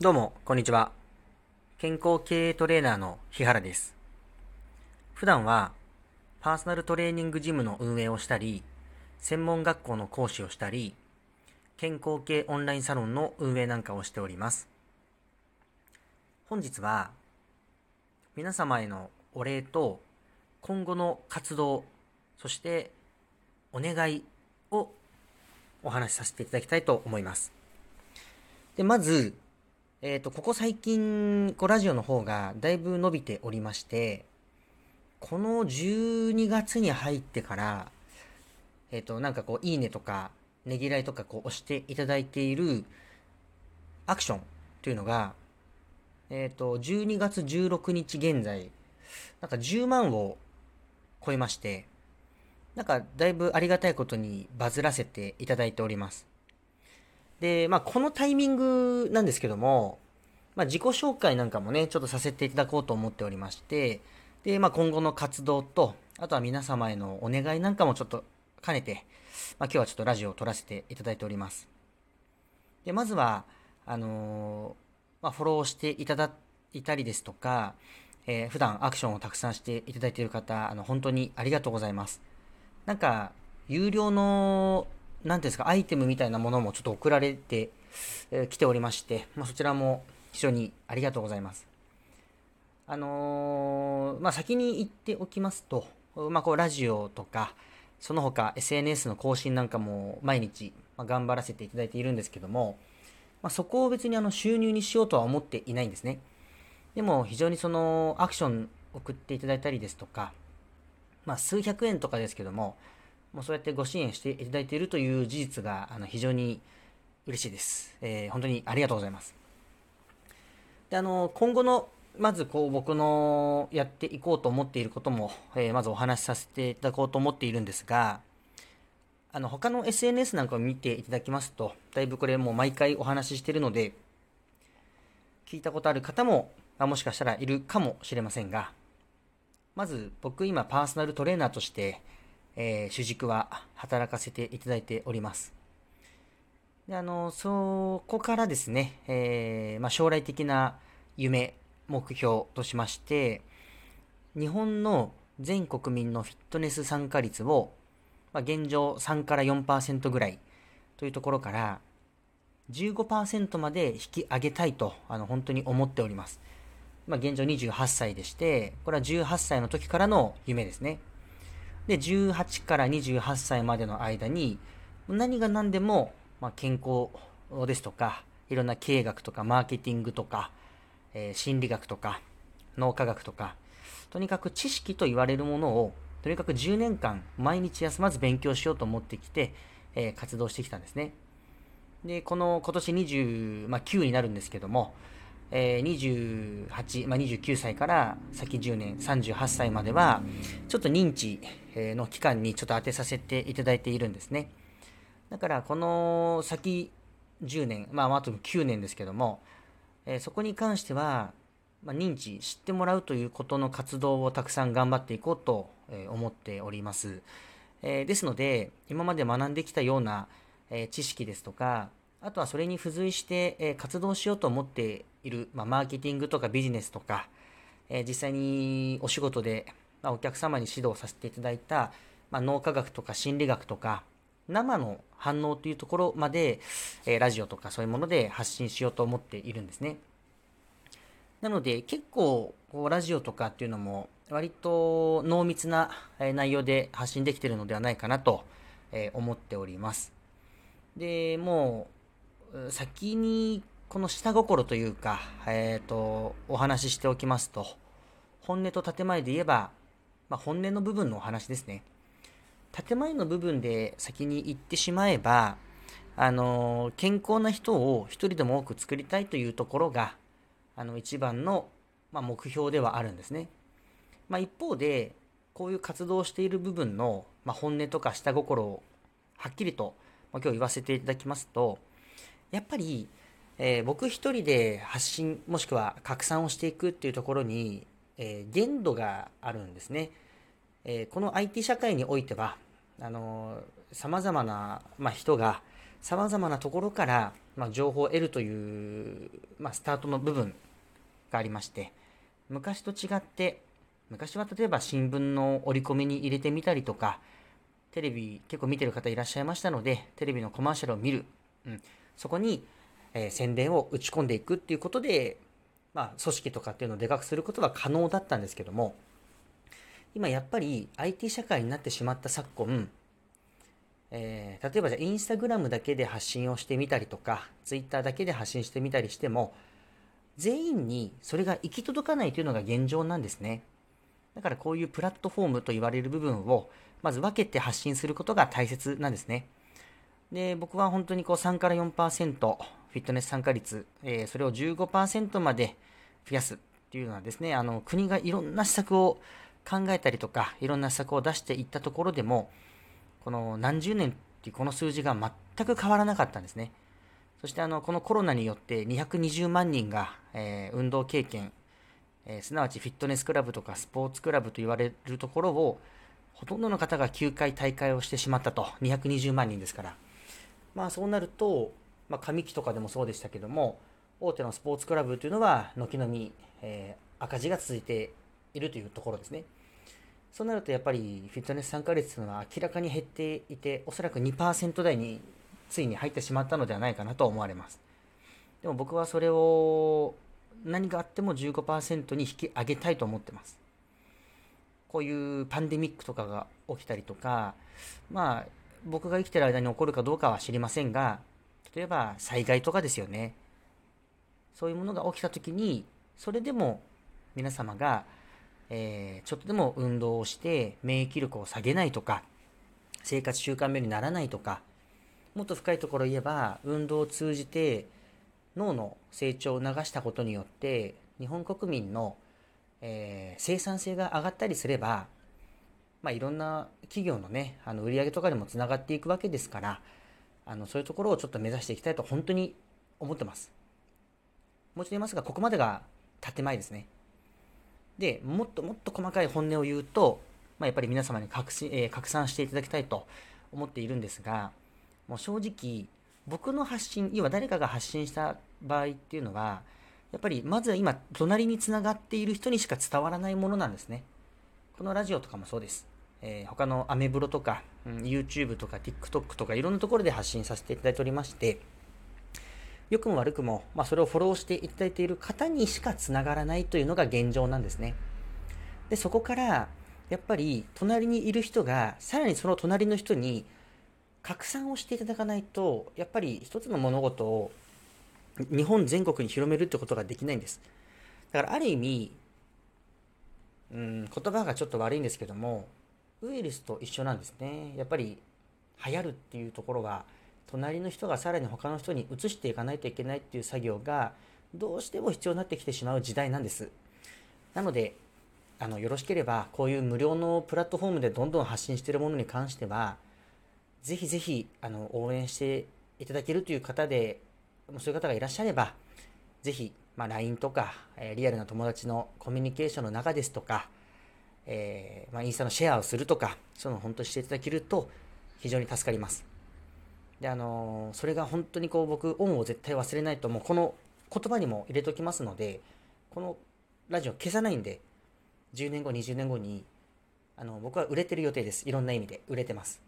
どうも、こんにちは。健康経営トレーナーの日原です。普段は、パーソナルトレーニングジムの運営をしたり、専門学校の講師をしたり、健康系オンラインサロンの運営なんかをしております。本日は、皆様へのお礼と、今後の活動、そしてお願いをお話しさせていただきたいと思います。で、まず、えっ、ー、と、ここ最近、こう、ラジオの方がだいぶ伸びておりまして、この12月に入ってから、えっ、ー、と、なんかこう、いいねとか、ねぎらいとかこう、押していただいているアクションというのが、えっ、ー、と、12月16日現在、なんか10万を超えまして、なんかだいぶありがたいことにバズらせていただいております。で、まあ、このタイミングなんですけども、まあ、自己紹介なんかもね、ちょっとさせていただこうと思っておりまして、で、まあ、今後の活動と、あとは皆様へのお願いなんかもちょっと兼ねて、まあ、今日はちょっとラジオを撮らせていただいております。で、まずは、あのー、まあ、フォローしていただいたりですとか、えー、普段アクションをたくさんしていただいている方、あの、本当にありがとうございます。なんか、有料の何ですか、アイテムみたいなものもちょっと送られてき、えー、ておりまして、まあ、そちらも非常にありがとうございます。あのー、まあ、先に言っておきますと、まあ、こう、ラジオとか、その他 SNS の更新なんかも毎日、ま頑張らせていただいているんですけども、まあ、そこを別にあの収入にしようとは思っていないんですね。でも非常にそのアクション送っていただいたりですとか、まあ、数百円とかですけども、もうそうやってご支援していただいているという事実があの非常に嬉しいです。えー、本当にありがとうございます。で、あの、今後の、まずこう僕のやっていこうと思っていることも、えー、まずお話しさせていただこうと思っているんですが、あの、他の SNS なんかを見ていただきますと、だいぶこれもう毎回お話ししているので、聞いたことある方も、まあ、もしかしたらいるかもしれませんが、まず僕今パーソナルトレーナーとして、えー、主軸は働かせていただいております。で、あの、そこからですね、えー、まあ、将来的な夢、目標としまして、日本の全国民のフィットネス参加率を、まあ、現状3から4%ぐらいというところから15%まで引き上げたいとあの本当に思っております。まあ、現状28歳でして、これは18歳の時からの夢ですね。で、18から28歳までの間に、何が何でも、まあ、健康ですとか、いろんな経営学とか、マーケティングとか、えー、心理学とか、脳科学とか、とにかく知識と言われるものを、とにかく10年間、毎日休まず勉強しようと思ってきて、えー、活動してきたんですね。で、この今年29、まあ、になるんですけども、えー、28、まあ、29歳から先10年、38歳までは、ちょっと認知の期間にちょっと当てさせていただいているんですね。だから、この先10年、まあ、あと9年ですけども、えー、そこに関しては、まあ、認知、知ってもらうということの活動をたくさん頑張っていこうと思っております。えー、ですので、今まで学んできたような、え知識ですとか、あとはそれに付随して、え活動しようと思っている、まあ、マーケティングとかビジネスとか、え実際にお仕事で、まあ、お客様に指導させていただいた、まあ、脳科学とか心理学とか、生の反応というところまで、えラジオとかそういうもので発信しようと思っているんですね。なので結構こうラジオとかっていうのも割と濃密な内容で発信できているのではないかなと思っております。で、も先にこの下心というか、えっ、ー、と、お話ししておきますと、本音と建前で言えば、まあ、本音の部分のお話ですね。建前の部分で先に言ってしまえば、あの、健康な人を一人でも多く作りたいというところが、あの、一番の、まあ、目標ではあるんですね。まあ、一方で、こういう活動をしている部分の、まあ、本音とか下心をはっきりと、まあ、今日言わせていただきますと、やっぱり、えー、僕一人で発信もしくは拡散をしていくっていうところに、えー、限度があるんですね。えー、この IT 社会においては、あのー、様々な、まあ、人が様々なところからまあ、情報を得るという、まあ、スタートの部分がありまして、昔と違って、昔は例えば新聞の折り込みに入れてみたりとか、テレビ結構見てる方いらっしゃいましたので、テレビのコマーシャルを見る。うん、そこに、えー宣伝を打ち込んでいくっていうことで、まあ、組織とかっていうのをでかくすることは可能だったんですけども、今やっぱり IT 社会になってしまった昨今、えー例えばじゃインスタグラムだけで発信をしてみたりとか、ツイッターだけで発信してみたりしても、全員にそれが行き届かないというのが現状なんですね。だからこういうプラットフォームと言われる部分を、まず分けて発信することが大切なんですね。で、僕は本当にこう3から4%、フィットネス参加率、えーそれを15%まで増やすっていうのはですね、あの、国がいろんな施策を考えたりとか、いろんな施策を出していったところでも、この何十年っていうこの数字が全く変わらなかったんですね。そしてあの、このコロナによって220万人が、えー運動経験、えーすなわちフィットネスクラブとかスポーツクラブと言われるところを、ほとんどの方が9回大会をしてしまったと。220万人ですから。まあそうなると、まあ上期とかでもそうでしたけども、大手のスポーツクラブというのは軒並み、えー赤字が続いているというところですね。そうなるとやっぱりフィットネス参加率というのは明らかに減っていて、おそらく2%台についに入ってしまったのではないかなと思われます。でも僕はそれを何があっても15%に引き上げたいと思ってます。こういうパンデミックとかが起きたりとか、まあ僕が生きてる間に起こるかどうかは知りませんが、例えば災害とかですよね。そういうものが起きたときに、それでも皆様が、えーちょっとでも運動をして免疫力を下げないとか、生活習慣病にならないとか、もっと深いところ言えば、運動を通じて脳の成長を促したことによって、日本国民の、えー生産性が上がったりすれば、まあ、いろんな企業のね、あの売り上げとかにもつながっていくわけですから、あのそういうところをちょっと目指していきたいと本当に思ってます。もう一度言いますが、ここまでが建前ですね。で、もっともっと細かい本音を言うと、まあ、やっぱり皆様に拡信、えー拡散していただきたいと思っているんですが、もう正直、僕の発信、要は誰かが発信した場合っていうのは、やっぱりまずは今、隣につながっている人にしか伝わらないものなんですね。このラジオとかもそうです。えー他のアメブロとか、うん YouTube とか TikTok とかいろんなところで発信させていただいておりまして、良くも悪くも、まあ、それをフォローしていただいている方にしかつながらないというのが現状なんですね。で、そこから、やっぱり隣にいる人が、さらにその隣の人に拡散をしていただかないと、やっぱり一つの物事を日本全国に広めるってことができないんです。だからある意味、うん、言葉がちょっと悪いんですけども、ウイルスと一緒なんですね。やっぱり流行るっていうところは、隣の人がさらに他の人に移していかないといけないっていう作業が、どうしても必要になってきてしまう時代なんです。なので、あの、よろしければ、こういう無料のプラットフォームでどんどん発信しているものに関しては、ぜひぜひ、あの、応援していただけるという方で、そういう方がいらっしゃれば、ぜひ、まあ、LINE とか、えリアルな友達のコミュニケーションの中ですとか、えーまあ、インスタのシェアをするとか、そういうのを本当にしていただけると、非常に助かります。で、あのーそれが本当にこう、僕、恩を絶対忘れないと、もうこの言葉にも入れときますので、このラジオ消さないんで、10年後、20年後に、あの、僕は売れてる予定です。いろんな意味で売れてます。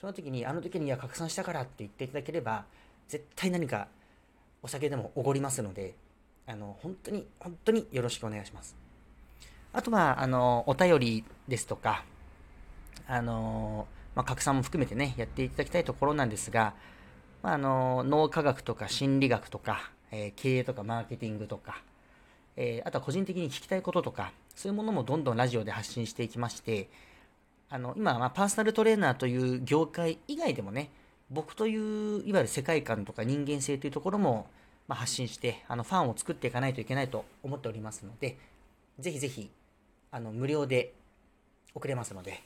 その時に、あの時に、いや、拡散したからって言っていただければ、絶対何かお酒でもおごりますので、あの、本当に、本当によろしくお願いします。あとは、あの、お便りですとか、あの、まあ、拡散も含めてね、やっていただきたいところなんですが、まあ、あの、脳科学とか心理学とか、えー経営とかマーケティングとか、えーあとは個人的に聞きたいこととか、そういうものもどんどんラジオで発信していきまして、あの、今はまパーソナルトレーナーという業界以外でもね、僕という、いわゆる世界観とか人間性というところも、ま、発信して、あの、ファンを作っていかないといけないと思っておりますので、ぜひぜひ、あの、無料で送れますので、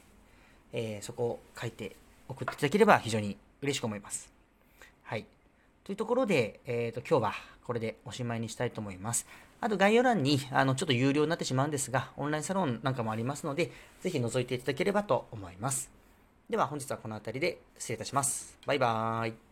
えーそこを書いて送っていただければ非常に嬉しく思います。はい。というところで、えっ、と、今日はこれでおしまいにしたいと思います。あと概要欄に、あの、ちょっと有料になってしまうんですが、オンラインサロンなんかもありますので、ぜひ覗いていただければと思います。では本日はこの辺りで失礼いたします。バイバーイ。